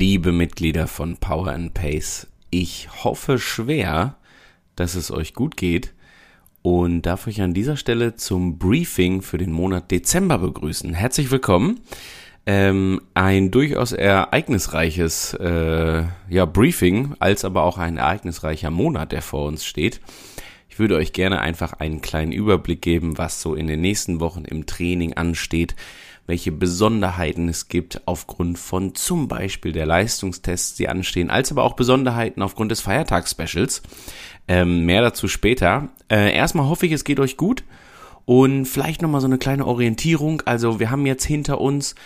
liebe Mitglieder von Power and Pace. Ich hoffe schwer, dass es euch gut geht und darf euch an dieser Stelle zum Briefing für den Monat Dezember begrüßen. Herzlich willkommen. Ähm, ein durchaus ereignisreiches äh, ja, Briefing, als aber auch ein ereignisreicher Monat, der vor uns steht. Ich würde euch gerne einfach einen kleinen Überblick geben, was so in den nächsten Wochen im Training ansteht, welche Besonderheiten es gibt aufgrund von zum Beispiel der Leistungstests, die anstehen, als aber auch Besonderheiten aufgrund des Feiertagsspecials. Ähm, mehr dazu später. Äh, erstmal hoffe ich, es geht euch gut und vielleicht nochmal so eine kleine Orientierung. Also wir haben jetzt hinter uns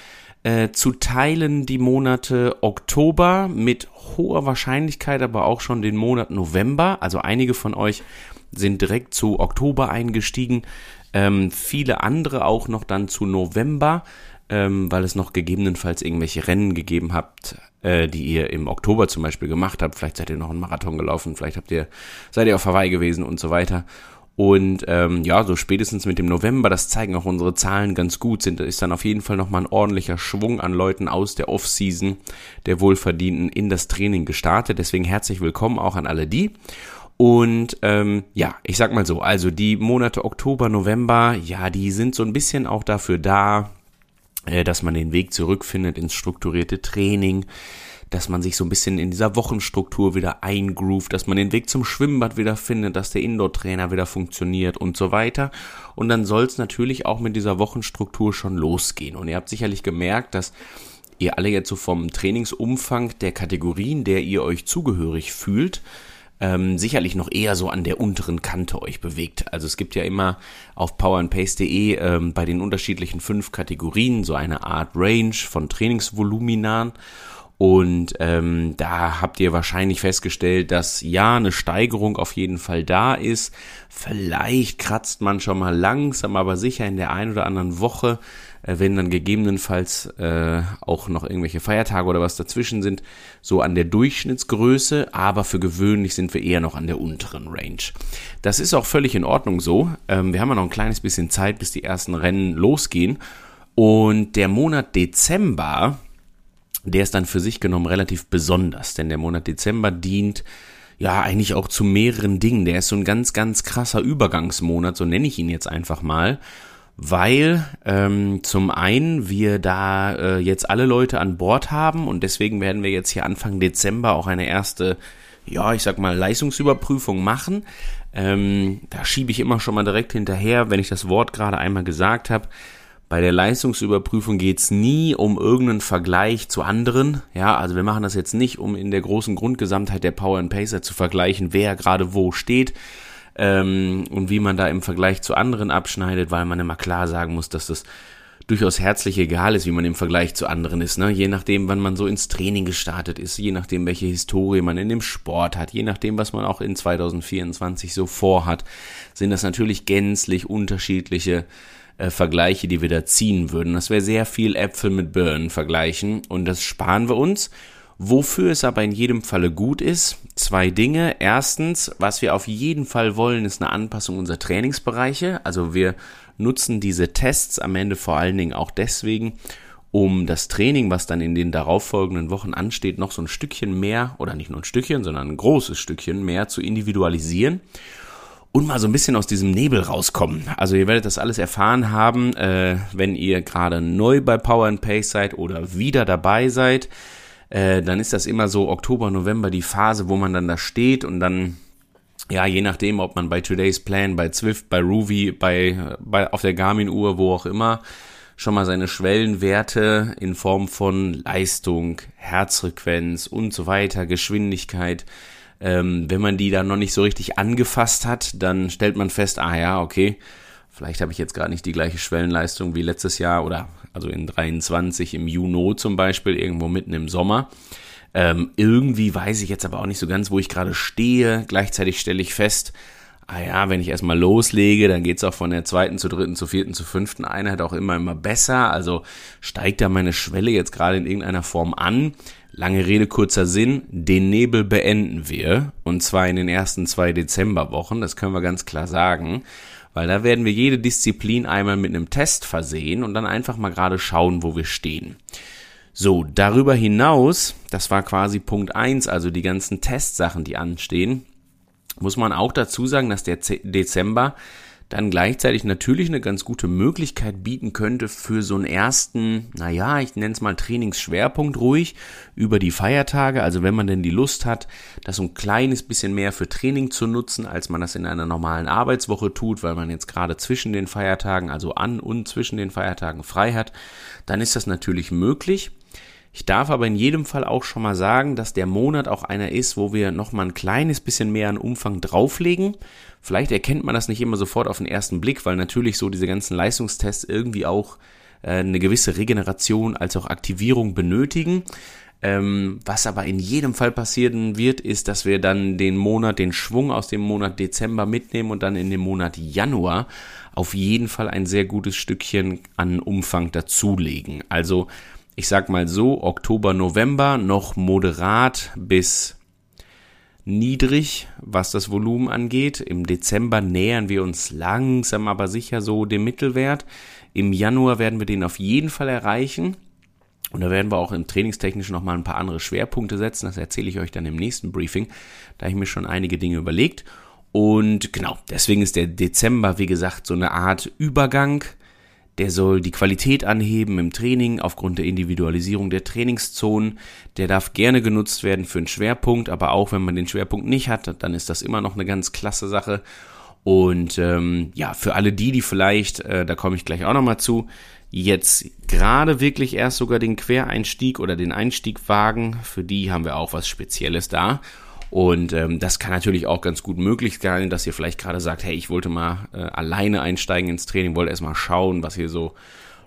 äh, zu teilen die Monate Oktober mit hoher Wahrscheinlichkeit, aber auch schon den Monat November. Also einige von euch sind direkt zu Oktober eingestiegen ähm, viele andere auch noch dann zu November, ähm, weil es noch gegebenenfalls irgendwelche Rennen gegeben habt, äh, die ihr im Oktober zum Beispiel gemacht habt. Vielleicht seid ihr noch einen Marathon gelaufen, vielleicht habt ihr, seid ihr auf Hawaii gewesen und so weiter. Und ähm, ja, so spätestens mit dem November, das zeigen auch unsere Zahlen ganz gut, sind, ist dann auf jeden Fall nochmal ein ordentlicher Schwung an Leuten aus der Off-Season der Wohlverdienten in das Training gestartet. Deswegen herzlich willkommen auch an alle die. Und ähm, ja, ich sag mal so, also die Monate Oktober, November, ja, die sind so ein bisschen auch dafür da, äh, dass man den Weg zurückfindet ins strukturierte Training, dass man sich so ein bisschen in dieser Wochenstruktur wieder eingroovt, dass man den Weg zum Schwimmbad wieder findet, dass der Indoor-Trainer wieder funktioniert und so weiter. Und dann soll es natürlich auch mit dieser Wochenstruktur schon losgehen. Und ihr habt sicherlich gemerkt, dass ihr alle jetzt so vom Trainingsumfang der Kategorien, der ihr euch zugehörig fühlt, ähm, sicherlich noch eher so an der unteren Kante euch bewegt. Also es gibt ja immer auf powerandpace.de ähm, bei den unterschiedlichen fünf Kategorien so eine Art Range von Trainingsvoluminan. Und ähm, da habt ihr wahrscheinlich festgestellt, dass ja eine Steigerung auf jeden Fall da ist. Vielleicht kratzt man schon mal langsam, aber sicher in der einen oder anderen Woche wenn dann gegebenenfalls äh, auch noch irgendwelche Feiertage oder was dazwischen sind, so an der Durchschnittsgröße, aber für gewöhnlich sind wir eher noch an der unteren Range. Das ist auch völlig in Ordnung so. Ähm, wir haben ja noch ein kleines bisschen Zeit, bis die ersten Rennen losgehen. Und der Monat Dezember, der ist dann für sich genommen relativ besonders, denn der Monat Dezember dient ja eigentlich auch zu mehreren Dingen. Der ist so ein ganz, ganz krasser Übergangsmonat, so nenne ich ihn jetzt einfach mal weil ähm, zum einen wir da äh, jetzt alle Leute an Bord haben und deswegen werden wir jetzt hier Anfang Dezember auch eine erste, ja, ich sag mal, Leistungsüberprüfung machen. Ähm, da schiebe ich immer schon mal direkt hinterher, wenn ich das Wort gerade einmal gesagt habe. Bei der Leistungsüberprüfung geht's nie um irgendeinen Vergleich zu anderen. Ja, also wir machen das jetzt nicht, um in der großen Grundgesamtheit der Power and Pacer zu vergleichen, wer gerade wo steht, ähm, und wie man da im Vergleich zu anderen abschneidet, weil man immer klar sagen muss, dass das durchaus herzlich egal ist, wie man im Vergleich zu anderen ist, ne? Je nachdem, wann man so ins Training gestartet ist, je nachdem, welche Historie man in dem Sport hat, je nachdem, was man auch in 2024 so vorhat, sind das natürlich gänzlich unterschiedliche äh, Vergleiche, die wir da ziehen würden. Das wäre sehr viel Äpfel mit Birnen vergleichen und das sparen wir uns Wofür es aber in jedem Falle gut ist, zwei Dinge. Erstens, was wir auf jeden Fall wollen, ist eine Anpassung unserer Trainingsbereiche. Also wir nutzen diese Tests am Ende vor allen Dingen auch deswegen, um das Training, was dann in den darauffolgenden Wochen ansteht, noch so ein Stückchen mehr, oder nicht nur ein Stückchen, sondern ein großes Stückchen mehr zu individualisieren und mal so ein bisschen aus diesem Nebel rauskommen. Also ihr werdet das alles erfahren haben, äh, wenn ihr gerade neu bei Power and Pace seid oder wieder dabei seid äh, dann ist das immer so Oktober, November die Phase, wo man dann da steht und dann ja, je nachdem, ob man bei Today's Plan, bei Zwift, bei Ruby, bei, bei auf der Garmin-Uhr, wo auch immer, schon mal seine Schwellenwerte in Form von Leistung, Herzfrequenz und so weiter, Geschwindigkeit, ähm, wenn man die dann noch nicht so richtig angefasst hat, dann stellt man fest, ah ja, okay, vielleicht habe ich jetzt gerade nicht die gleiche Schwellenleistung wie letztes Jahr oder also in 23 im Juni zum Beispiel, irgendwo mitten im Sommer. Ähm, irgendwie weiß ich jetzt aber auch nicht so ganz, wo ich gerade stehe. Gleichzeitig stelle ich fest, ah ja, wenn ich erstmal loslege, dann geht's auch von der zweiten zur dritten, zur vierten, zur fünften Einheit auch immer, immer besser. Also steigt da meine Schwelle jetzt gerade in irgendeiner Form an. Lange Rede, kurzer Sinn, den Nebel beenden wir. Und zwar in den ersten zwei Dezemberwochen, das können wir ganz klar sagen weil da werden wir jede Disziplin einmal mit einem Test versehen und dann einfach mal gerade schauen, wo wir stehen. So, darüber hinaus, das war quasi Punkt eins, also die ganzen Testsachen, die anstehen, muss man auch dazu sagen, dass der Dezember dann gleichzeitig natürlich eine ganz gute Möglichkeit bieten könnte für so einen ersten, naja, ich nenne es mal Trainingsschwerpunkt ruhig über die Feiertage. Also wenn man denn die Lust hat, das so ein kleines bisschen mehr für Training zu nutzen, als man das in einer normalen Arbeitswoche tut, weil man jetzt gerade zwischen den Feiertagen, also an und zwischen den Feiertagen frei hat, dann ist das natürlich möglich. Ich darf aber in jedem Fall auch schon mal sagen, dass der Monat auch einer ist, wo wir noch mal ein kleines bisschen mehr an Umfang drauflegen. Vielleicht erkennt man das nicht immer sofort auf den ersten Blick, weil natürlich so diese ganzen Leistungstests irgendwie auch äh, eine gewisse Regeneration als auch Aktivierung benötigen. Ähm, was aber in jedem Fall passieren wird, ist, dass wir dann den Monat, den Schwung aus dem Monat Dezember mitnehmen und dann in dem Monat Januar auf jeden Fall ein sehr gutes Stückchen an Umfang dazulegen. Also ich sag mal so, Oktober, November noch moderat bis niedrig, was das Volumen angeht. Im Dezember nähern wir uns langsam aber sicher so dem Mittelwert. Im Januar werden wir den auf jeden Fall erreichen. Und da werden wir auch im Trainingstechnischen nochmal ein paar andere Schwerpunkte setzen. Das erzähle ich euch dann im nächsten Briefing. Da ich mir schon einige Dinge überlegt. Und genau, deswegen ist der Dezember, wie gesagt, so eine Art Übergang der soll die Qualität anheben im Training aufgrund der Individualisierung der Trainingszonen. Der darf gerne genutzt werden für einen Schwerpunkt, aber auch wenn man den Schwerpunkt nicht hat, dann ist das immer noch eine ganz klasse Sache. Und ähm, ja, für alle die, die vielleicht, äh, da komme ich gleich auch nochmal zu, jetzt gerade wirklich erst sogar den Quereinstieg oder den Einstieg wagen, für die haben wir auch was Spezielles da. Und ähm, das kann natürlich auch ganz gut möglich sein, dass ihr vielleicht gerade sagt, hey, ich wollte mal äh, alleine einsteigen ins Training, wollte erstmal schauen, was hier so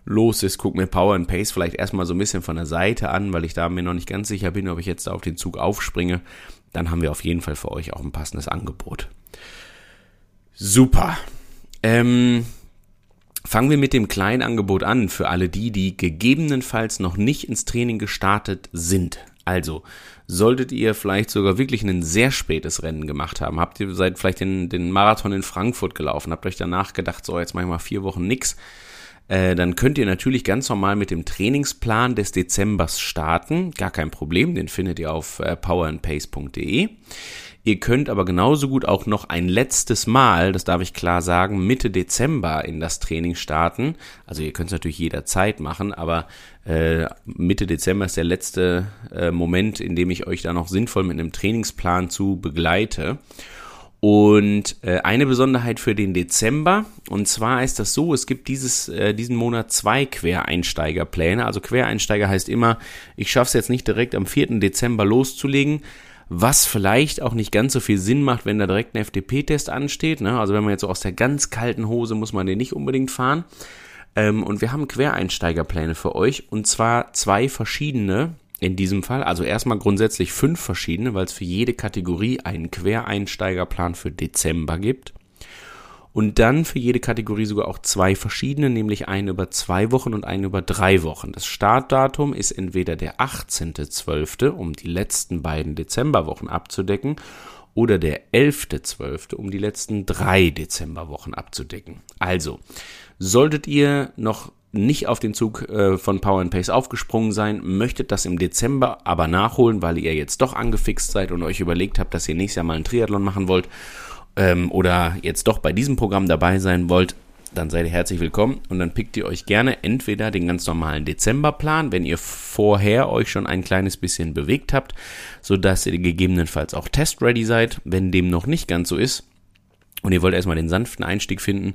los ist, guck mir Power and Pace vielleicht erstmal so ein bisschen von der Seite an, weil ich da mir noch nicht ganz sicher bin, ob ich jetzt da auf den Zug aufspringe. Dann haben wir auf jeden Fall für euch auch ein passendes Angebot. Super. Ähm, fangen wir mit dem kleinen Angebot an für alle die, die gegebenenfalls noch nicht ins Training gestartet sind. Also, solltet ihr vielleicht sogar wirklich ein sehr spätes Rennen gemacht haben, habt ihr seit vielleicht den, den Marathon in Frankfurt gelaufen, habt euch danach gedacht, so jetzt mache ich mal vier Wochen nix, äh, dann könnt ihr natürlich ganz normal mit dem Trainingsplan des Dezembers starten. Gar kein Problem, den findet ihr auf äh, powerandpace.de. Ihr könnt aber genauso gut auch noch ein letztes Mal, das darf ich klar sagen, Mitte Dezember in das Training starten. Also ihr könnt es natürlich jederzeit machen, aber äh, Mitte Dezember ist der letzte äh, Moment, in dem ich euch da noch sinnvoll mit einem Trainingsplan zu begleite. Und äh, eine Besonderheit für den Dezember, und zwar ist das so, es gibt dieses, äh, diesen Monat zwei Quereinsteigerpläne. Also Quereinsteiger heißt immer, ich schaffe es jetzt nicht direkt am 4. Dezember loszulegen, was vielleicht auch nicht ganz so viel Sinn macht, wenn da direkt ein FDP-Test ansteht. Ne? Also wenn man jetzt so aus der ganz kalten Hose muss man den nicht unbedingt fahren. Ähm, und wir haben Quereinsteigerpläne für euch und zwar zwei verschiedene in diesem Fall. Also erstmal grundsätzlich fünf verschiedene, weil es für jede Kategorie einen Quereinsteigerplan für Dezember gibt und dann für jede Kategorie sogar auch zwei verschiedene, nämlich einen über zwei Wochen und einen über drei Wochen. Das Startdatum ist entweder der 18.12., um die letzten beiden Dezemberwochen abzudecken, oder der 11.12., um die letzten drei Dezemberwochen abzudecken. Also, solltet ihr noch nicht auf den Zug äh, von Power and Pace aufgesprungen sein, möchtet das im Dezember aber nachholen, weil ihr jetzt doch angefixt seid und euch überlegt habt, dass ihr nächstes Jahr mal einen Triathlon machen wollt ähm, oder jetzt doch bei diesem Programm dabei sein wollt, dann seid ihr herzlich willkommen und dann pickt ihr euch gerne entweder den ganz normalen Dezemberplan, wenn ihr vorher euch schon ein kleines bisschen bewegt habt, so dass ihr gegebenenfalls auch test-ready seid. Wenn dem noch nicht ganz so ist und ihr wollt erstmal den sanften Einstieg finden,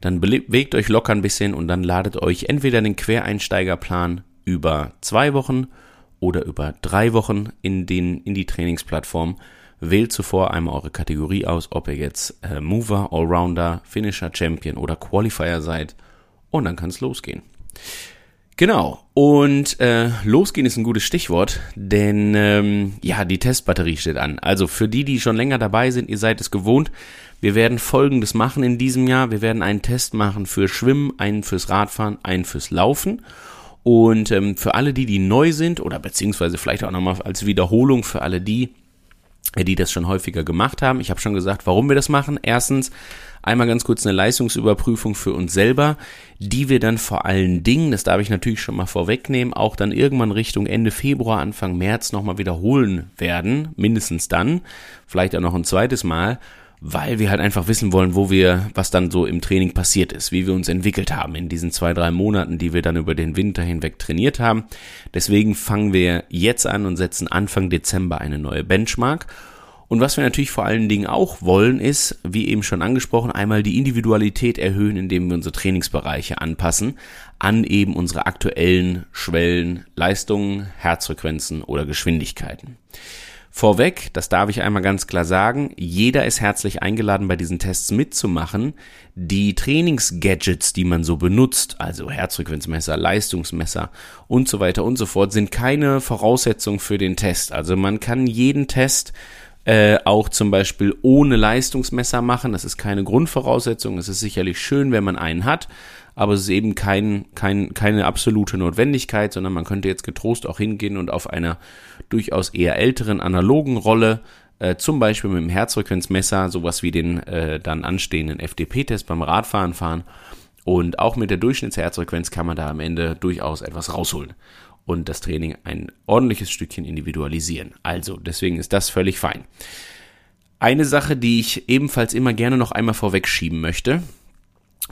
dann bewegt euch locker ein bisschen und dann ladet euch entweder den Quereinsteigerplan über zwei Wochen oder über drei Wochen in, den, in die Trainingsplattform Wählt zuvor einmal eure Kategorie aus, ob ihr jetzt äh, Mover, Allrounder, Finisher, Champion oder Qualifier seid. Und dann kann es losgehen. Genau. Und äh, losgehen ist ein gutes Stichwort, denn ähm, ja, die Testbatterie steht an. Also für die, die schon länger dabei sind, ihr seid es gewohnt. Wir werden Folgendes machen in diesem Jahr. Wir werden einen Test machen für Schwimmen, einen fürs Radfahren, einen fürs Laufen. Und ähm, für alle die, die neu sind oder beziehungsweise vielleicht auch nochmal als Wiederholung für alle die, die das schon häufiger gemacht haben. Ich habe schon gesagt, warum wir das machen. Erstens, einmal ganz kurz eine Leistungsüberprüfung für uns selber, die wir dann vor allen Dingen, das darf ich natürlich schon mal vorwegnehmen, auch dann irgendwann Richtung Ende Februar, Anfang März nochmal wiederholen werden, mindestens dann, vielleicht auch noch ein zweites Mal, weil wir halt einfach wissen wollen, wo wir, was dann so im Training passiert ist, wie wir uns entwickelt haben in diesen zwei, drei Monaten, die wir dann über den Winter hinweg trainiert haben. Deswegen fangen wir jetzt an und setzen Anfang Dezember eine neue Benchmark. Und was wir natürlich vor allen Dingen auch wollen, ist, wie eben schon angesprochen, einmal die Individualität erhöhen, indem wir unsere Trainingsbereiche anpassen an eben unsere aktuellen Schwellen, Leistungen, Herzfrequenzen oder Geschwindigkeiten. Vorweg, das darf ich einmal ganz klar sagen, jeder ist herzlich eingeladen, bei diesen Tests mitzumachen. Die Trainingsgadgets, die man so benutzt, also Herzfrequenzmesser, Leistungsmesser und so weiter und so fort, sind keine Voraussetzung für den Test. Also man kann jeden Test äh, auch zum Beispiel ohne Leistungsmesser machen. Das ist keine Grundvoraussetzung. Es ist sicherlich schön, wenn man einen hat aber es ist eben kein, kein, keine absolute Notwendigkeit, sondern man könnte jetzt getrost auch hingehen und auf einer durchaus eher älteren analogen Rolle, äh, zum Beispiel mit dem Herzfrequenzmesser, sowas wie den äh, dann anstehenden FDP-Test beim Radfahren fahren. Und auch mit der Durchschnittsherzfrequenz kann man da am Ende durchaus etwas rausholen und das Training ein ordentliches Stückchen individualisieren. Also, deswegen ist das völlig fein. Eine Sache, die ich ebenfalls immer gerne noch einmal vorwegschieben möchte,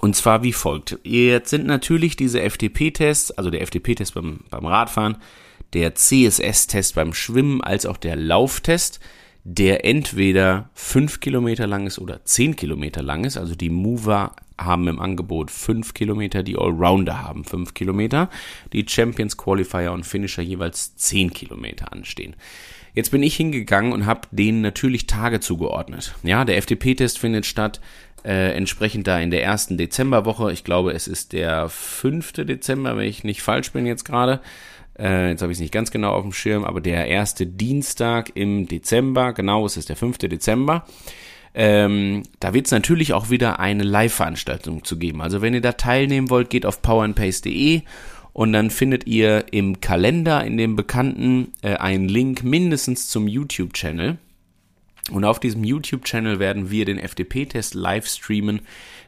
und zwar wie folgt. Jetzt sind natürlich diese FTP-Tests, also der FTP-Test beim, beim Radfahren, der CSS-Test beim Schwimmen als auch der Lauftest, der entweder 5 Kilometer lang ist oder 10 Kilometer lang ist. Also die Mover haben im Angebot 5 Kilometer, die Allrounder haben 5 Kilometer, die Champions, Qualifier und Finisher jeweils 10 Kilometer anstehen. Jetzt bin ich hingegangen und habe denen natürlich Tage zugeordnet. Ja, der FTP-Test findet statt äh, entsprechend da in der ersten Dezemberwoche. Ich glaube, es ist der 5. Dezember, wenn ich nicht falsch bin jetzt gerade. Äh, jetzt habe ich es nicht ganz genau auf dem Schirm, aber der erste Dienstag im Dezember, genau, es ist der 5. Dezember. Ähm, da wird es natürlich auch wieder eine Live-Veranstaltung zu geben. Also wenn ihr da teilnehmen wollt, geht auf powerandpace.de und dann findet ihr im Kalender, in dem bekannten, äh, einen Link mindestens zum YouTube-Channel. Und auf diesem YouTube-Channel werden wir den FDP-Test live streamen,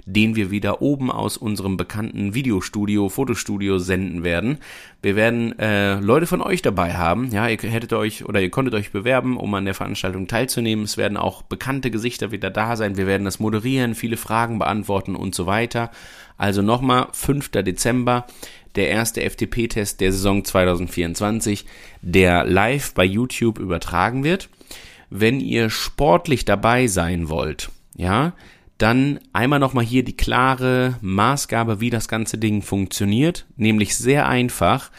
den wir wieder oben aus unserem bekannten Videostudio, Fotostudio senden werden. Wir werden äh, Leute von euch dabei haben. Ja, ihr hättet euch oder ihr konntet euch bewerben, um an der Veranstaltung teilzunehmen. Es werden auch bekannte Gesichter wieder da sein. Wir werden das moderieren, viele Fragen beantworten und so weiter. Also nochmal, 5. Dezember, der erste FTP-Test der Saison 2024, der live bei YouTube übertragen wird wenn ihr sportlich dabei sein wollt, ja, dann einmal nochmal hier die klare Maßgabe, wie das ganze Ding funktioniert, nämlich sehr einfach.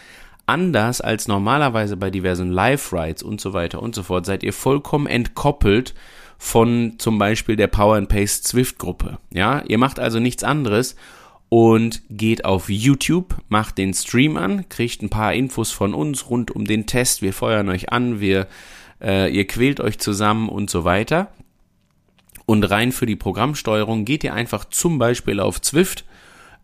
Anders als normalerweise bei diversen Live-Rides und so weiter und so fort, seid ihr vollkommen entkoppelt von zum Beispiel der Power and Pace Zwift Gruppe. Ja, ihr macht also nichts anderes und geht auf YouTube, macht den Stream an, kriegt ein paar Infos von uns rund um den Test. Wir feuern euch an, wir äh, ihr quält euch zusammen und so weiter. Und rein für die Programmsteuerung geht ihr einfach zum Beispiel auf Zwift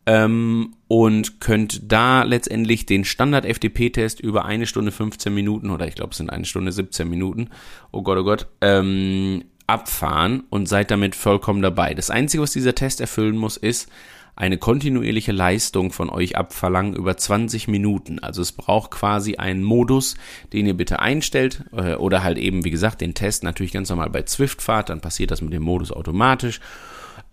ähm, und könnt da letztendlich den Standard-FDP-Test über eine Stunde 15 Minuten oder ich glaube es sind eine Stunde 17 Minuten, oh Gott, oh Gott, ähm, abfahren und seid damit vollkommen dabei. Das Einzige, was dieser Test erfüllen muss, ist, eine kontinuierliche Leistung von euch abverlangen über 20 Minuten. Also es braucht quasi einen Modus, den ihr bitte einstellt äh, oder halt eben, wie gesagt, den Test natürlich ganz normal bei Zwift fahrt, dann passiert das mit dem Modus automatisch.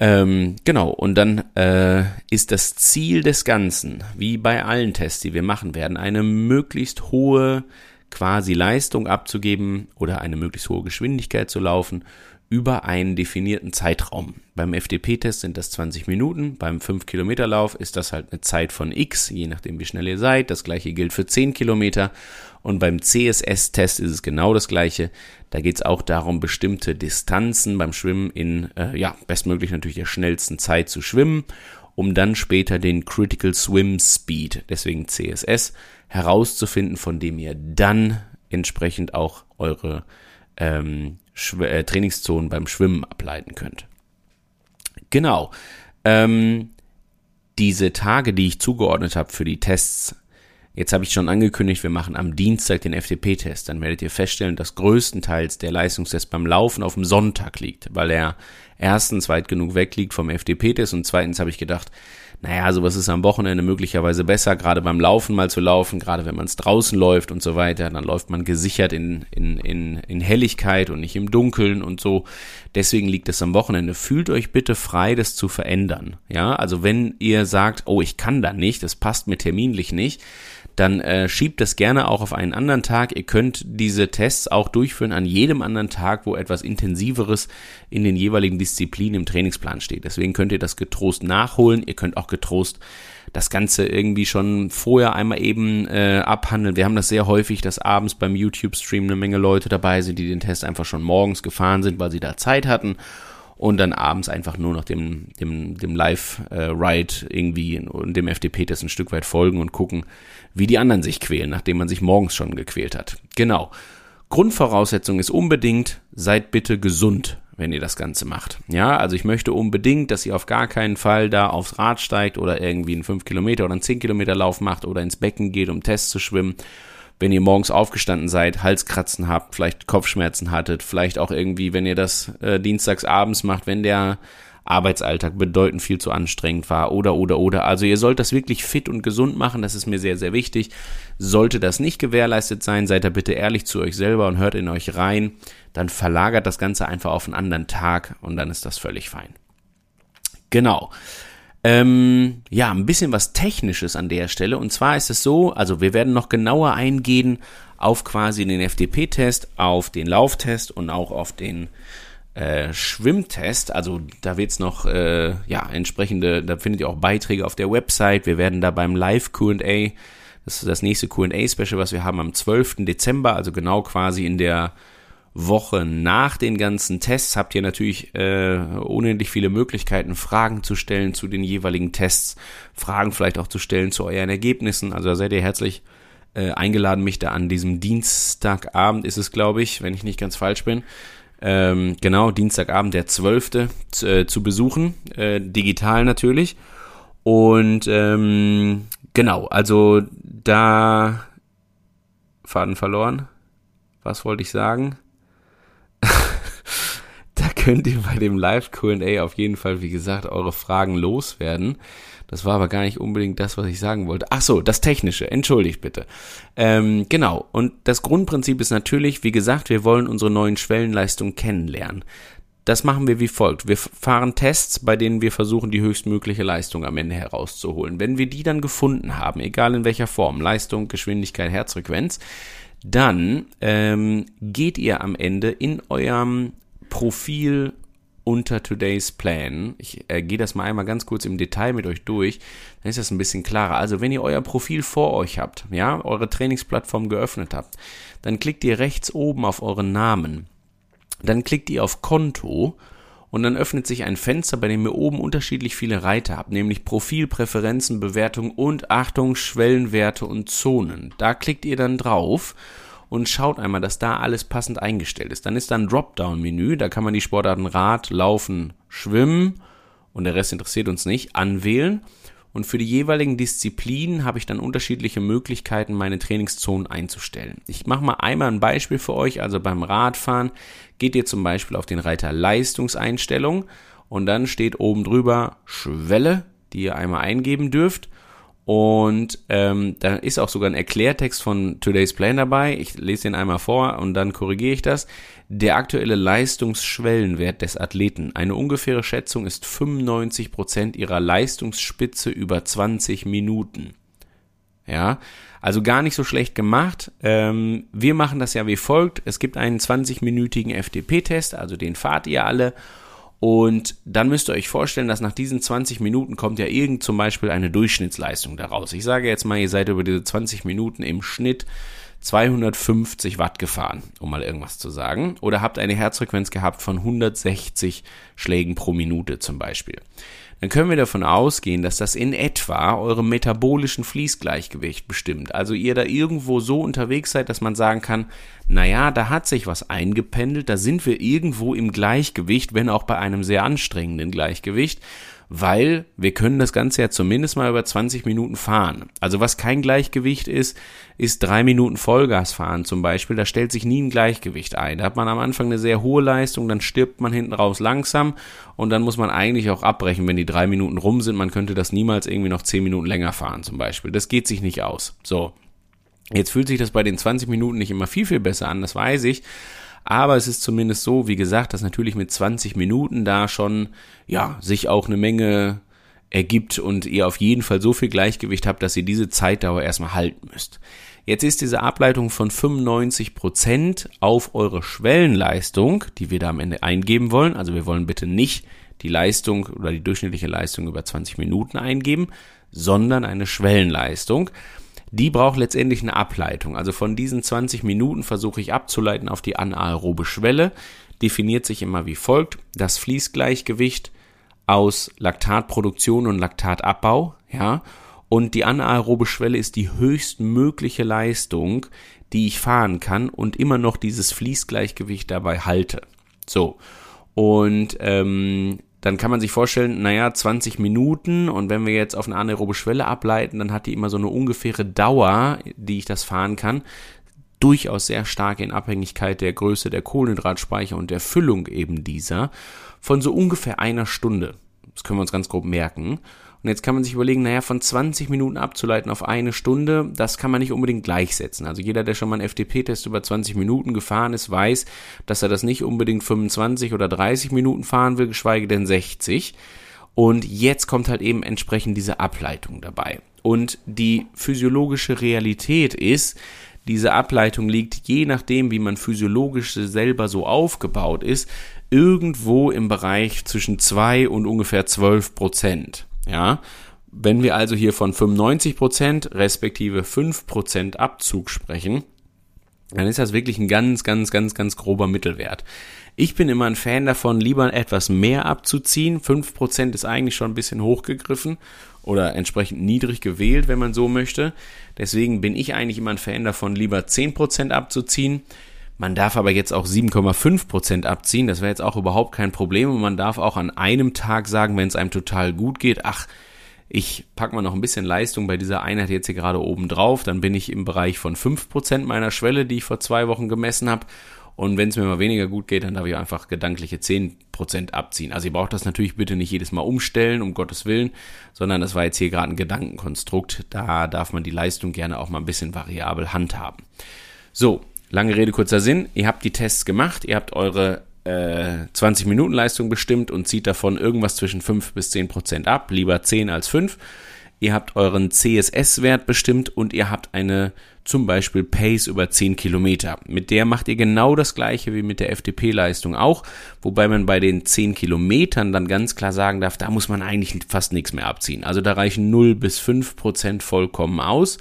Ähm, genau, und dann äh, ist das Ziel des Ganzen, wie bei allen Tests, die wir machen werden, eine möglichst hohe quasi Leistung abzugeben oder eine möglichst hohe Geschwindigkeit zu laufen über einen definierten Zeitraum. Beim FDP-Test sind das 20 Minuten, beim 5-Kilometer-Lauf ist das halt eine Zeit von X, je nachdem wie schnell ihr seid. Das gleiche gilt für 10 Kilometer. Und beim CSS-Test ist es genau das gleiche. Da geht es auch darum, bestimmte Distanzen beim Schwimmen in, äh, ja, bestmöglich natürlich der schnellsten Zeit zu schwimmen, um dann später den Critical Swim Speed, deswegen CSS, herauszufinden, von dem ihr dann entsprechend auch eure ähm, äh, Trainingszonen beim Schwimmen ableiten könnt. Genau. Ähm, diese Tage, die ich zugeordnet habe für die Tests, Jetzt habe ich schon angekündigt, wir machen am Dienstag den FDP-Test. Dann werdet ihr feststellen, dass größtenteils der Leistungstest beim Laufen auf dem Sonntag liegt, weil er erstens weit genug weg liegt vom FDP-Test und zweitens habe ich gedacht, naja, sowas ist am Wochenende möglicherweise besser, gerade beim Laufen mal zu laufen, gerade wenn man es draußen läuft und so weiter, dann läuft man gesichert in, in, in, in Helligkeit und nicht im Dunkeln und so. Deswegen liegt es am Wochenende. Fühlt euch bitte frei, das zu verändern. Ja, also wenn ihr sagt, oh, ich kann da nicht, das passt mir terminlich nicht, dann äh, schiebt das gerne auch auf einen anderen Tag. Ihr könnt diese Tests auch durchführen an jedem anderen Tag, wo etwas Intensiveres in den jeweiligen Disziplinen im Trainingsplan steht. Deswegen könnt ihr das getrost nachholen. Ihr könnt auch getrost das Ganze irgendwie schon vorher einmal eben äh, abhandeln. Wir haben das sehr häufig, dass abends beim YouTube-Stream eine Menge Leute dabei sind, die den Test einfach schon morgens gefahren sind, weil sie da Zeit hatten und dann abends einfach nur noch dem, dem, dem Live-Ride äh, irgendwie und dem FDP-Test ein Stück weit folgen und gucken, wie die anderen sich quälen, nachdem man sich morgens schon gequält hat. Genau. Grundvoraussetzung ist unbedingt, seid bitte gesund, wenn ihr das Ganze macht. Ja, also ich möchte unbedingt, dass ihr auf gar keinen Fall da aufs Rad steigt oder irgendwie einen 5 Kilometer oder einen 10 Kilometer Lauf macht oder ins Becken geht, um Tests zu schwimmen wenn ihr morgens aufgestanden seid, Halskratzen habt, vielleicht Kopfschmerzen hattet, vielleicht auch irgendwie, wenn ihr das äh, dienstags abends macht, wenn der Arbeitsalltag bedeutend viel zu anstrengend war oder oder oder. Also ihr sollt das wirklich fit und gesund machen, das ist mir sehr, sehr wichtig. Sollte das nicht gewährleistet sein, seid da bitte ehrlich zu euch selber und hört in euch rein. Dann verlagert das Ganze einfach auf einen anderen Tag und dann ist das völlig fein. Genau. Ähm, ja, ein bisschen was Technisches an der Stelle. Und zwar ist es so, also wir werden noch genauer eingehen auf quasi den FDP-Test, auf den Lauftest und auch auf den äh, Schwimmtest. Also da wird's noch äh, ja entsprechende, da findet ihr auch Beiträge auf der Website. Wir werden da beim Live Q&A, das ist das nächste Q&A-Special, was wir haben am 12. Dezember, also genau quasi in der Woche nach den ganzen Tests habt ihr natürlich äh, unendlich viele Möglichkeiten, Fragen zu stellen zu den jeweiligen Tests, Fragen vielleicht auch zu stellen zu euren Ergebnissen. Also da seid ihr herzlich äh, eingeladen, mich da an diesem Dienstagabend ist es, glaube ich, wenn ich nicht ganz falsch bin. Ähm, genau, Dienstagabend, der 12. Zu, äh, zu besuchen, äh, digital natürlich. Und ähm, genau, also da Faden verloren. Was wollte ich sagen? Könnt ihr bei dem Live QA auf jeden Fall, wie gesagt, eure Fragen loswerden. Das war aber gar nicht unbedingt das, was ich sagen wollte. Ach so, das Technische. Entschuldigt bitte. Ähm, genau. Und das Grundprinzip ist natürlich, wie gesagt, wir wollen unsere neuen Schwellenleistungen kennenlernen. Das machen wir wie folgt. Wir fahren Tests, bei denen wir versuchen, die höchstmögliche Leistung am Ende herauszuholen. Wenn wir die dann gefunden haben, egal in welcher Form, Leistung, Geschwindigkeit, Herzfrequenz, dann ähm, geht ihr am Ende in eurem Profil unter Today's Plan. Ich äh, gehe das mal einmal ganz kurz im Detail mit euch durch, dann ist das ein bisschen klarer. Also wenn ihr euer Profil vor euch habt, ja, eure Trainingsplattform geöffnet habt, dann klickt ihr rechts oben auf euren Namen. Dann klickt ihr auf Konto und dann öffnet sich ein Fenster, bei dem ihr oben unterschiedlich viele Reiter habt, nämlich Profil, Präferenzen, Bewertung und Achtung, Schwellenwerte und Zonen. Da klickt ihr dann drauf und schaut einmal, dass da alles passend eingestellt ist. Dann ist da ein Dropdown-Menü, da kann man die Sportarten Rad, Laufen, Schwimmen und der Rest interessiert uns nicht, anwählen. Und für die jeweiligen Disziplinen habe ich dann unterschiedliche Möglichkeiten, meine Trainingszonen einzustellen. Ich mache mal einmal ein Beispiel für euch. Also beim Radfahren geht ihr zum Beispiel auf den Reiter Leistungseinstellung und dann steht oben drüber Schwelle, die ihr einmal eingeben dürft. Und ähm, da ist auch sogar ein Erklärtext von Today's Plan dabei. Ich lese den einmal vor und dann korrigiere ich das. Der aktuelle Leistungsschwellenwert des Athleten. Eine ungefähre Schätzung ist 95 Prozent ihrer Leistungsspitze über 20 Minuten. Ja, also gar nicht so schlecht gemacht. Ähm, wir machen das ja wie folgt. Es gibt einen 20-minütigen FDP-Test, also den fahrt ihr alle. Und dann müsst ihr euch vorstellen, dass nach diesen 20 Minuten kommt ja irgend zum Beispiel eine Durchschnittsleistung daraus. Ich sage jetzt mal, ihr seid über diese 20 Minuten im Schnitt 250 Watt gefahren, um mal irgendwas zu sagen. Oder habt eine Herzfrequenz gehabt von 160 Schlägen pro Minute zum Beispiel dann können wir davon ausgehen, dass das in etwa eurem metabolischen Fließgleichgewicht bestimmt. Also ihr da irgendwo so unterwegs seid, dass man sagen kann, naja, da hat sich was eingependelt, da sind wir irgendwo im Gleichgewicht, wenn auch bei einem sehr anstrengenden Gleichgewicht, weil wir können das Ganze ja zumindest mal über 20 Minuten fahren. Also was kein Gleichgewicht ist, ist drei Minuten Vollgas fahren zum Beispiel. Da stellt sich nie ein Gleichgewicht ein. Da hat man am Anfang eine sehr hohe Leistung, dann stirbt man hinten raus langsam und dann muss man eigentlich auch abbrechen, wenn die drei Minuten rum sind. Man könnte das niemals irgendwie noch zehn Minuten länger fahren zum Beispiel. Das geht sich nicht aus. So. Jetzt fühlt sich das bei den 20 Minuten nicht immer viel, viel besser an, das weiß ich. Aber es ist zumindest so, wie gesagt, dass natürlich mit 20 Minuten da schon, ja, sich auch eine Menge ergibt und ihr auf jeden Fall so viel Gleichgewicht habt, dass ihr diese Zeitdauer erstmal halten müsst. Jetzt ist diese Ableitung von 95 Prozent auf eure Schwellenleistung, die wir da am Ende eingeben wollen. Also wir wollen bitte nicht die Leistung oder die durchschnittliche Leistung über 20 Minuten eingeben, sondern eine Schwellenleistung die braucht letztendlich eine Ableitung. Also von diesen 20 Minuten versuche ich abzuleiten auf die anaerobe Schwelle. Definiert sich immer wie folgt. Das Fließgleichgewicht aus Laktatproduktion und Laktatabbau, ja. Und die anaerobe Schwelle ist die höchstmögliche Leistung, die ich fahren kann und immer noch dieses Fließgleichgewicht dabei halte. So. Und ähm, dann kann man sich vorstellen, naja, 20 Minuten und wenn wir jetzt auf eine anaerobe Schwelle ableiten, dann hat die immer so eine ungefähre Dauer, die ich das fahren kann, durchaus sehr stark in Abhängigkeit der Größe der Kohlenhydratspeicher und der Füllung eben dieser, von so ungefähr einer Stunde. Das können wir uns ganz grob merken. Und jetzt kann man sich überlegen, naja, von 20 Minuten abzuleiten auf eine Stunde, das kann man nicht unbedingt gleichsetzen. Also jeder, der schon mal einen FDP-Test über 20 Minuten gefahren ist, weiß, dass er das nicht unbedingt 25 oder 30 Minuten fahren will, geschweige denn 60. Und jetzt kommt halt eben entsprechend diese Ableitung dabei. Und die physiologische Realität ist, diese Ableitung liegt je nachdem, wie man physiologisch selber so aufgebaut ist, irgendwo im Bereich zwischen 2 und ungefähr 12 Prozent. Ja, wenn wir also hier von 95% respektive 5% Abzug sprechen, dann ist das wirklich ein ganz, ganz, ganz, ganz grober Mittelwert. Ich bin immer ein Fan davon, lieber etwas mehr abzuziehen. 5% ist eigentlich schon ein bisschen hochgegriffen oder entsprechend niedrig gewählt, wenn man so möchte. Deswegen bin ich eigentlich immer ein Fan davon, lieber 10% abzuziehen. Man darf aber jetzt auch 7,5% abziehen. Das wäre jetzt auch überhaupt kein Problem. Und man darf auch an einem Tag sagen, wenn es einem total gut geht, ach, ich packe mal noch ein bisschen Leistung bei dieser Einheit jetzt hier gerade oben drauf, dann bin ich im Bereich von 5% meiner Schwelle, die ich vor zwei Wochen gemessen habe. Und wenn es mir mal weniger gut geht, dann darf ich einfach gedankliche 10% abziehen. Also ihr braucht das natürlich bitte nicht jedes Mal umstellen, um Gottes Willen, sondern das war jetzt hier gerade ein Gedankenkonstrukt. Da darf man die Leistung gerne auch mal ein bisschen variabel handhaben. So, Lange Rede, kurzer Sinn. Ihr habt die Tests gemacht, ihr habt eure äh, 20 Minuten Leistung bestimmt und zieht davon irgendwas zwischen 5 bis 10 Prozent ab, lieber 10 als 5. Ihr habt euren CSS-Wert bestimmt und ihr habt eine zum Beispiel Pace über 10 Kilometer. Mit der macht ihr genau das gleiche wie mit der FDP-Leistung auch, wobei man bei den 10 Kilometern dann ganz klar sagen darf, da muss man eigentlich fast nichts mehr abziehen. Also da reichen 0 bis 5 Prozent vollkommen aus.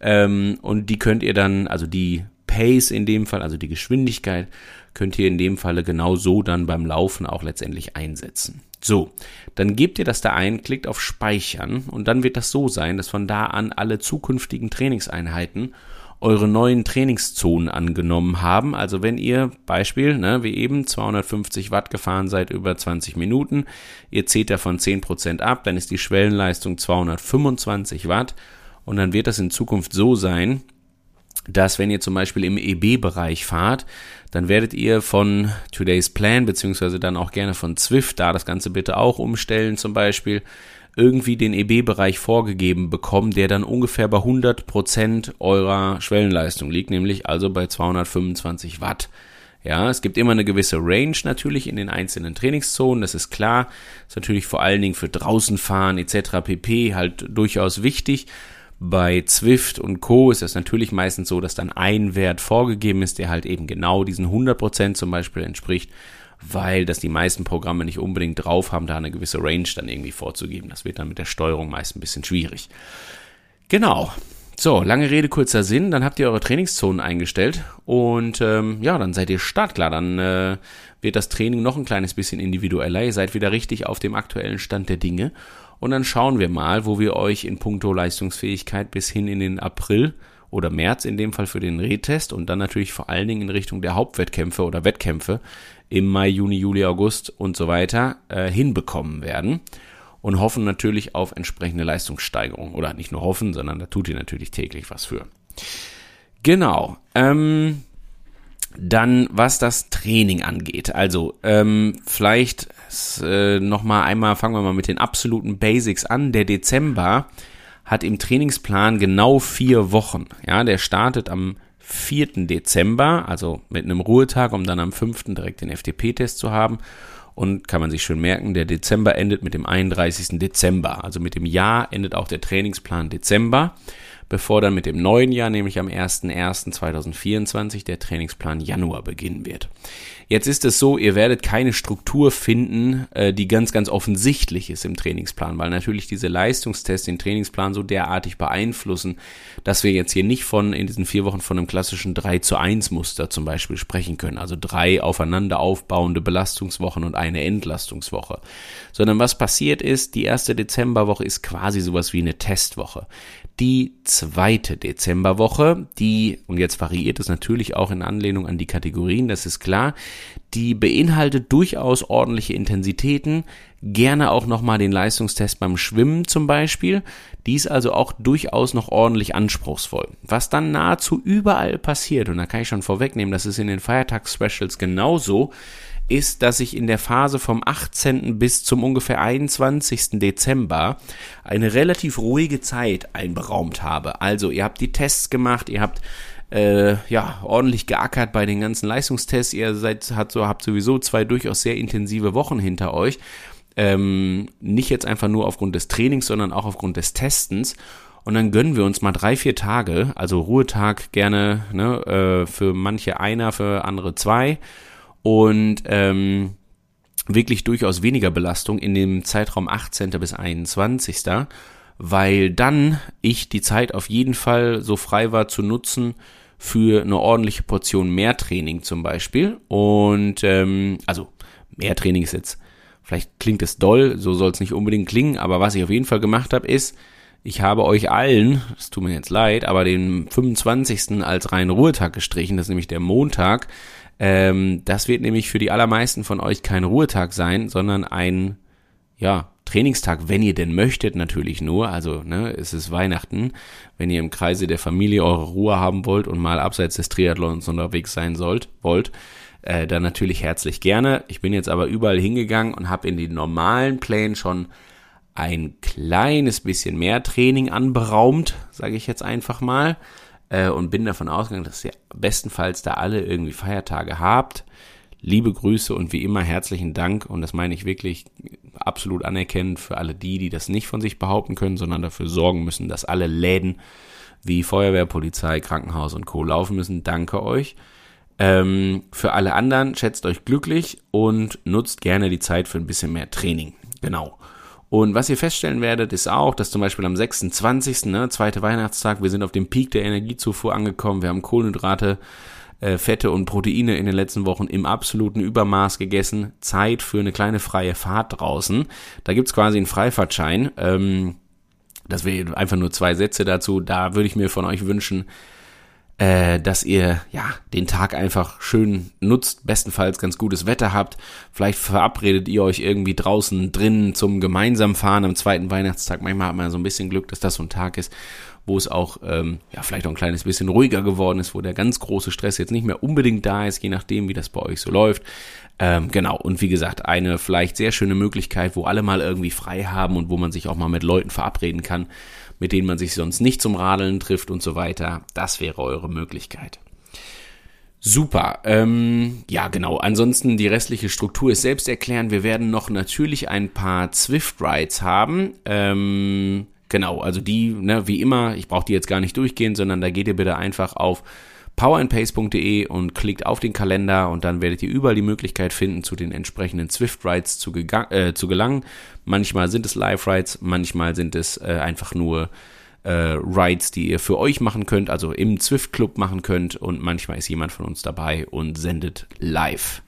Ähm, und die könnt ihr dann, also die Pace in dem Fall, also die Geschwindigkeit, könnt ihr in dem Falle genau so dann beim Laufen auch letztendlich einsetzen. So, dann gebt ihr das da ein, klickt auf Speichern und dann wird das so sein, dass von da an alle zukünftigen Trainingseinheiten eure neuen Trainingszonen angenommen haben. Also wenn ihr, Beispiel, ne, wie eben 250 Watt gefahren seid über 20 Minuten, ihr zählt davon 10% ab, dann ist die Schwellenleistung 225 Watt und dann wird das in Zukunft so sein, dass wenn ihr zum Beispiel im EB-Bereich fahrt, dann werdet ihr von Today's Plan, beziehungsweise dann auch gerne von Zwift, da das Ganze bitte auch umstellen zum Beispiel, irgendwie den EB-Bereich vorgegeben bekommen, der dann ungefähr bei 100% eurer Schwellenleistung liegt, nämlich also bei 225 Watt. Ja, es gibt immer eine gewisse Range natürlich in den einzelnen Trainingszonen, das ist klar. Ist natürlich vor allen Dingen für draußen fahren etc. pp. halt durchaus wichtig. Bei Zwift und Co. ist es natürlich meistens so, dass dann ein Wert vorgegeben ist, der halt eben genau diesen 100% zum Beispiel entspricht, weil das die meisten Programme nicht unbedingt drauf haben, da eine gewisse Range dann irgendwie vorzugeben. Das wird dann mit der Steuerung meist ein bisschen schwierig. Genau. So, lange Rede, kurzer Sinn. Dann habt ihr eure Trainingszonen eingestellt und ähm, ja, dann seid ihr startklar. Dann äh, wird das Training noch ein kleines bisschen individueller. Ihr seid wieder richtig auf dem aktuellen Stand der Dinge und dann schauen wir mal, wo wir euch in puncto Leistungsfähigkeit bis hin in den April oder März in dem Fall für den Retest und dann natürlich vor allen Dingen in Richtung der Hauptwettkämpfe oder Wettkämpfe im Mai, Juni, Juli, August und so weiter äh, hinbekommen werden. und hoffen natürlich auf entsprechende Leistungssteigerung. Oder nicht nur hoffen, sondern da tut ihr natürlich täglich was für. Genau. Ähm, dann, was das Training angeht. Also, ähm, vielleicht äh, nochmal einmal, fangen wir mal mit den absoluten Basics an. Der Dezember hat im Trainingsplan genau vier Wochen. Ja, der startet am 4. Dezember, also mit einem Ruhetag, um dann am 5. direkt den FTP-Test zu haben. Und kann man sich schön merken, der Dezember endet mit dem 31. Dezember. Also mit dem Jahr endet auch der Trainingsplan Dezember bevor dann mit dem neuen Jahr, nämlich am 01.01.2024, der Trainingsplan Januar beginnen wird. Jetzt ist es so, ihr werdet keine Struktur finden, äh, die ganz, ganz offensichtlich ist im Trainingsplan, weil natürlich diese Leistungstests den Trainingsplan so derartig beeinflussen, dass wir jetzt hier nicht von in diesen vier Wochen von einem klassischen 3 zu 1 Muster zum Beispiel sprechen können. Also drei aufeinander aufbauende Belastungswochen und eine Entlastungswoche. Sondern was passiert ist, die erste Dezemberwoche ist quasi sowas wie eine Testwoche die zweite Dezemberwoche, die, und jetzt variiert es natürlich auch in Anlehnung an die Kategorien, das ist klar, die beinhaltet durchaus ordentliche Intensitäten, gerne auch nochmal den Leistungstest beim Schwimmen zum Beispiel. Die ist also auch durchaus noch ordentlich anspruchsvoll. Was dann nahezu überall passiert, und da kann ich schon vorwegnehmen, das ist in den Feiertags-Specials genauso, ist, dass ich in der Phase vom 18. bis zum ungefähr 21. Dezember eine relativ ruhige Zeit einberaumt habe. Also ihr habt die Tests gemacht, ihr habt äh, ja ordentlich geackert bei den ganzen Leistungstests, ihr seid hat so habt sowieso zwei durchaus sehr intensive Wochen hinter euch. Ähm, nicht jetzt einfach nur aufgrund des Trainings, sondern auch aufgrund des Testens. Und dann gönnen wir uns mal drei, vier Tage, also Ruhetag gerne ne, äh, für manche einer, für andere zwei und ähm, wirklich durchaus weniger Belastung in dem Zeitraum 18. bis 21. Weil dann ich die Zeit auf jeden Fall so frei war zu nutzen für eine ordentliche Portion mehr Training zum Beispiel. Und ähm, also mehr Training ist jetzt, vielleicht klingt es doll, so soll es nicht unbedingt klingen, aber was ich auf jeden Fall gemacht habe, ist, ich habe euch allen, es tut mir jetzt leid, aber den 25. als reinen Ruhetag gestrichen, das ist nämlich der Montag, ähm, das wird nämlich für die allermeisten von euch kein Ruhetag sein, sondern ein, ja, Trainingstag, wenn ihr denn möchtet, natürlich nur. Also, ne, es ist Weihnachten. Wenn ihr im Kreise der Familie eure Ruhe haben wollt und mal abseits des Triathlons unterwegs sein sollt, wollt, äh, dann natürlich herzlich gerne. Ich bin jetzt aber überall hingegangen und habe in den normalen Plänen schon ein kleines bisschen mehr Training anberaumt, sage ich jetzt einfach mal äh, und bin davon ausgegangen, dass ihr bestenfalls da alle irgendwie Feiertage habt. Liebe Grüße und wie immer herzlichen Dank und das meine ich wirklich absolut anerkennend für alle die, die das nicht von sich behaupten können, sondern dafür sorgen müssen, dass alle Läden wie Feuerwehr, Polizei, Krankenhaus und Co. laufen müssen. Danke euch. Ähm, für alle anderen schätzt euch glücklich und nutzt gerne die Zeit für ein bisschen mehr Training. Genau. Und was ihr feststellen werdet, ist auch, dass zum Beispiel am 26., ne, zweite Weihnachtstag, wir sind auf dem Peak der Energiezufuhr angekommen, wir haben Kohlenhydrate, äh, Fette und Proteine in den letzten Wochen im absoluten Übermaß gegessen. Zeit für eine kleine freie Fahrt draußen. Da gibt's quasi einen Freifahrtschein. Ähm, das wäre einfach nur zwei Sätze dazu. Da würde ich mir von euch wünschen, äh, dass ihr ja den Tag einfach schön nutzt, bestenfalls ganz gutes Wetter habt. Vielleicht verabredet ihr euch irgendwie draußen drinnen zum gemeinsam fahren am zweiten Weihnachtstag. Manchmal hat man so ein bisschen Glück, dass das so ein Tag ist, wo es auch ähm, ja vielleicht auch ein kleines bisschen ruhiger geworden ist, wo der ganz große Stress jetzt nicht mehr unbedingt da ist, je nachdem, wie das bei euch so läuft. Ähm, genau, und wie gesagt, eine vielleicht sehr schöne Möglichkeit, wo alle mal irgendwie frei haben und wo man sich auch mal mit Leuten verabreden kann, mit denen man sich sonst nicht zum Radeln trifft und so weiter. Das wäre eure Möglichkeit. Super. Ähm, ja, genau. Ansonsten die restliche Struktur ist selbst erklären. Wir werden noch natürlich ein paar Zwift Rides haben. Ähm, genau, also die, ne, wie immer, ich brauche die jetzt gar nicht durchgehen, sondern da geht ihr bitte einfach auf powerandpace.de und klickt auf den Kalender und dann werdet ihr überall die Möglichkeit finden, zu den entsprechenden Swift Rides zu, äh, zu gelangen. Manchmal sind es Live Rides, manchmal sind es äh, einfach nur äh, Rides, die ihr für euch machen könnt, also im Swift Club machen könnt und manchmal ist jemand von uns dabei und sendet live.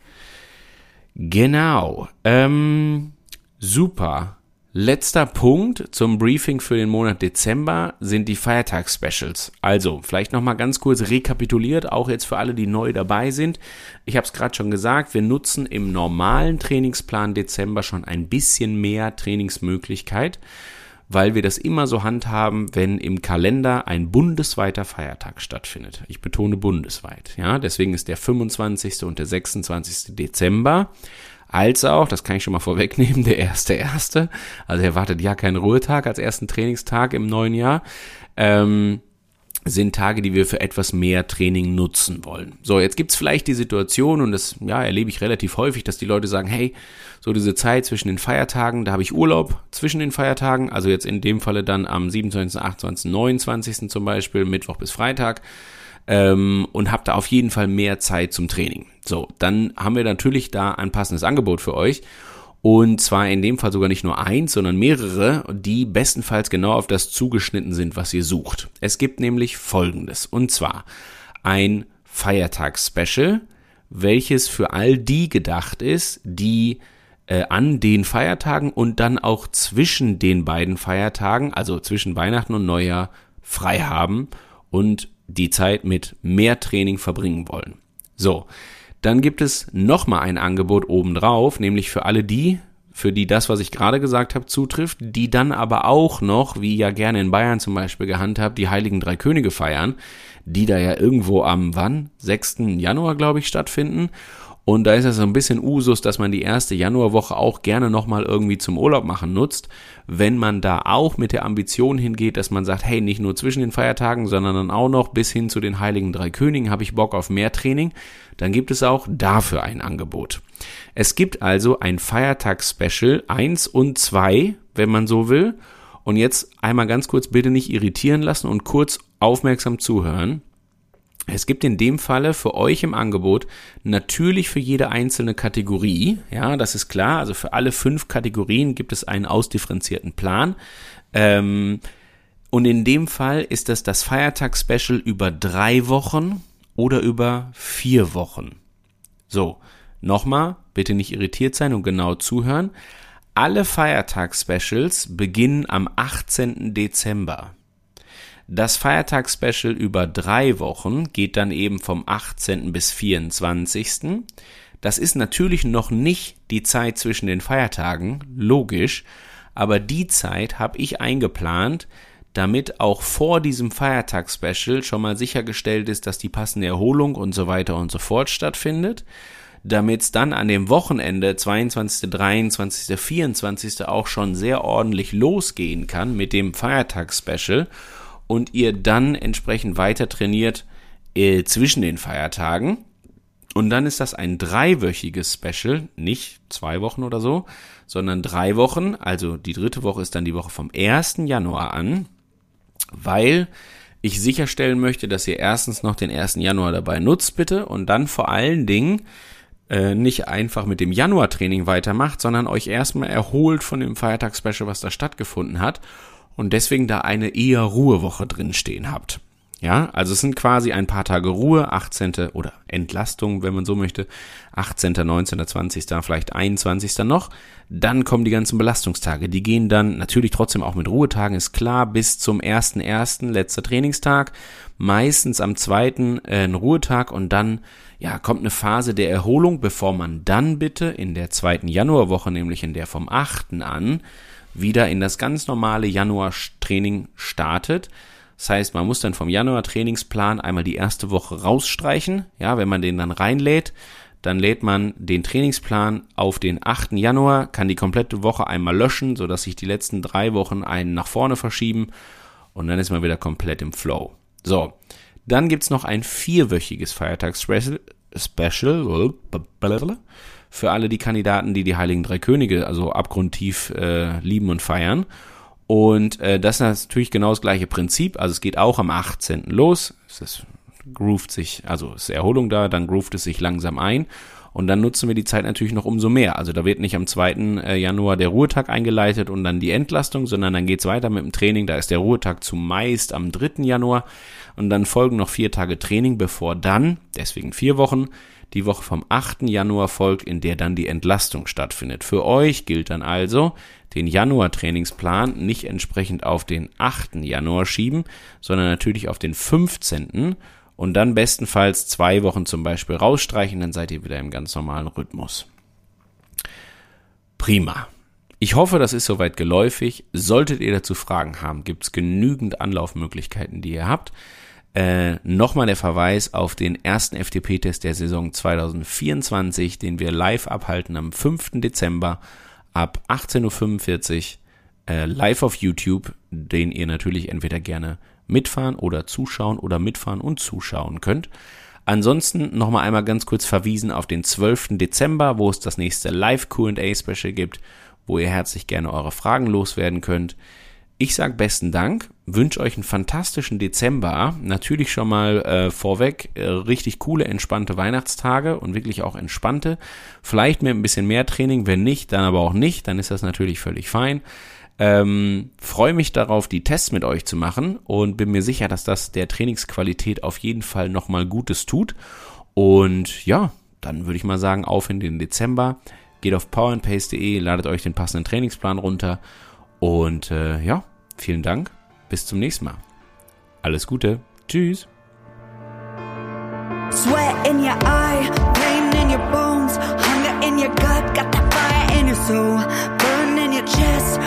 Genau. Ähm, super. Letzter Punkt zum Briefing für den Monat Dezember sind die Feiertags-Specials. Also, vielleicht nochmal ganz kurz rekapituliert, auch jetzt für alle, die neu dabei sind. Ich habe es gerade schon gesagt, wir nutzen im normalen Trainingsplan Dezember schon ein bisschen mehr Trainingsmöglichkeit, weil wir das immer so handhaben, wenn im Kalender ein bundesweiter Feiertag stattfindet. Ich betone bundesweit, ja. Deswegen ist der 25. und der 26. Dezember als auch, das kann ich schon mal vorwegnehmen, der erste erste. Also er wartet ja keinen Ruhetag als ersten Trainingstag im neuen Jahr. Ähm, sind Tage, die wir für etwas mehr Training nutzen wollen. So, jetzt gibt's vielleicht die Situation, und das ja, erlebe ich relativ häufig, dass die Leute sagen, hey, so diese Zeit zwischen den Feiertagen, da habe ich Urlaub zwischen den Feiertagen, also jetzt in dem Falle dann am 27., 28., 29. zum Beispiel, Mittwoch bis Freitag ähm, und habt da auf jeden Fall mehr Zeit zum Training. So, dann haben wir natürlich da ein passendes Angebot für euch. Und zwar in dem Fall sogar nicht nur eins, sondern mehrere, die bestenfalls genau auf das zugeschnitten sind, was ihr sucht. Es gibt nämlich Folgendes. Und zwar ein Feiertags-Special, welches für all die gedacht ist, die äh, an den Feiertagen und dann auch zwischen den beiden Feiertagen, also zwischen Weihnachten und Neujahr, frei haben und die Zeit mit mehr Training verbringen wollen. So, dann gibt es nochmal ein Angebot obendrauf, nämlich für alle die, für die das, was ich gerade gesagt habe, zutrifft, die dann aber auch noch, wie ja gerne in Bayern zum Beispiel gehandhabt, die Heiligen Drei Könige feiern, die da ja irgendwo am wann? 6. Januar, glaube ich, stattfinden. Und da ist es so ein bisschen Usus, dass man die erste Januarwoche auch gerne nochmal irgendwie zum Urlaub machen nutzt. Wenn man da auch mit der Ambition hingeht, dass man sagt, hey, nicht nur zwischen den Feiertagen, sondern dann auch noch bis hin zu den Heiligen Drei Königen habe ich Bock auf mehr Training, dann gibt es auch dafür ein Angebot. Es gibt also ein Feiertags-Special 1 und 2, wenn man so will. Und jetzt einmal ganz kurz bitte nicht irritieren lassen und kurz aufmerksam zuhören. Es gibt in dem Falle für euch im Angebot natürlich für jede einzelne Kategorie, ja, das ist klar, also für alle fünf Kategorien gibt es einen ausdifferenzierten Plan. Ähm, und in dem Fall ist das das Feiertagsspecial über drei Wochen oder über vier Wochen. So, nochmal, bitte nicht irritiert sein und genau zuhören. Alle Feiertagsspecials beginnen am 18. Dezember. Das Feiertagsspecial über drei Wochen geht dann eben vom 18. bis 24. Das ist natürlich noch nicht die Zeit zwischen den Feiertagen, logisch, aber die Zeit habe ich eingeplant, damit auch vor diesem Feiertagsspecial schon mal sichergestellt ist, dass die passende Erholung und so weiter und so fort stattfindet, damit es dann an dem Wochenende 22., 23., 24. auch schon sehr ordentlich losgehen kann mit dem Feiertagsspecial und ihr dann entsprechend weiter trainiert äh, zwischen den Feiertagen. Und dann ist das ein dreiwöchiges Special, nicht zwei Wochen oder so, sondern drei Wochen. Also die dritte Woche ist dann die Woche vom 1. Januar an, weil ich sicherstellen möchte, dass ihr erstens noch den 1. Januar dabei nutzt, bitte, und dann vor allen Dingen äh, nicht einfach mit dem Januar-Training weitermacht, sondern euch erstmal erholt von dem Feiertagsspecial, was da stattgefunden hat und deswegen da eine eher Ruhewoche drin stehen habt. Ja, also es sind quasi ein paar Tage Ruhe, 18. oder Entlastung, wenn man so möchte, 18., 19., 20., vielleicht 21. noch. Dann kommen die ganzen Belastungstage. Die gehen dann natürlich trotzdem auch mit Ruhetagen, ist klar, bis zum 1.1., letzter Trainingstag. Meistens am 2. Äh, ein Ruhetag und dann, ja, kommt eine Phase der Erholung, bevor man dann bitte in der zweiten Januarwoche, nämlich in der vom 8. an, wieder in das ganz normale Januar-Training startet. Das heißt, man muss dann vom Januar-Trainingsplan einmal die erste Woche rausstreichen. Ja, wenn man den dann reinlädt, dann lädt man den Trainingsplan auf den 8. Januar, kann die komplette Woche einmal löschen, sodass sich die letzten drei Wochen einen nach vorne verschieben und dann ist man wieder komplett im Flow. So, dann gibt's noch ein vierwöchiges Feiertags-Special für alle die Kandidaten, die die Heiligen Drei Könige also abgrundtief äh, lieben und feiern. Und äh, das ist natürlich genau das gleiche Prinzip. Also es geht auch am 18. los. Es ist, groovt sich, also ist Erholung da, dann groovt es sich langsam ein. Und dann nutzen wir die Zeit natürlich noch umso mehr. Also da wird nicht am 2. Äh, Januar der Ruhetag eingeleitet und dann die Entlastung, sondern dann geht's weiter mit dem Training. Da ist der Ruhetag zumeist am 3. Januar und dann folgen noch vier Tage Training, bevor dann, deswegen vier Wochen, Die Woche vom 8. Januar folgt, in der dann die Entlastung stattfindet. Für euch gilt dann also, den Januar-Trainingsplan nicht entsprechend auf den 8. Januar schieben, sondern natürlich auf den 15. und dann bestenfalls zwei Wochen zum Beispiel rausstreichen, dann seid ihr wieder im ganz normalen Rhythmus. Prima. Ich hoffe, das ist soweit geläufig. Solltet ihr dazu Fragen haben, gibt es genügend Anlaufmöglichkeiten, die ihr habt. Äh, Nochmal der Verweis auf den ersten FTP-Test der Saison 2024, den wir live abhalten am 5. Dezember ab 18.45 Uhr äh, live auf YouTube, den ihr natürlich entweder gerne mitfahren oder zuschauen oder mitfahren und zuschauen könnt. Ansonsten nochmal einmal ganz kurz verwiesen auf den 12. Dezember, wo es das nächste Live QA Special gibt, wo ihr herzlich gerne eure Fragen loswerden könnt. Ich sage besten Dank, wünsche euch einen fantastischen Dezember. Natürlich schon mal äh, vorweg äh, richtig coole, entspannte Weihnachtstage und wirklich auch entspannte. Vielleicht mit ein bisschen mehr Training, wenn nicht, dann aber auch nicht, dann ist das natürlich völlig fein. Ähm, Freue mich darauf, die Tests mit euch zu machen und bin mir sicher, dass das der Trainingsqualität auf jeden Fall nochmal Gutes tut. Und ja, dann würde ich mal sagen, auf in den Dezember. Geht auf powerandpace.de, ladet euch den passenden Trainingsplan runter und äh, ja, vielen Dank. Bis zum nächsten Mal. Alles Gute. Tschüss. Sweat in your eye, pain in your bones, hunger in your gut, got that fire in your soul, burn in your chest,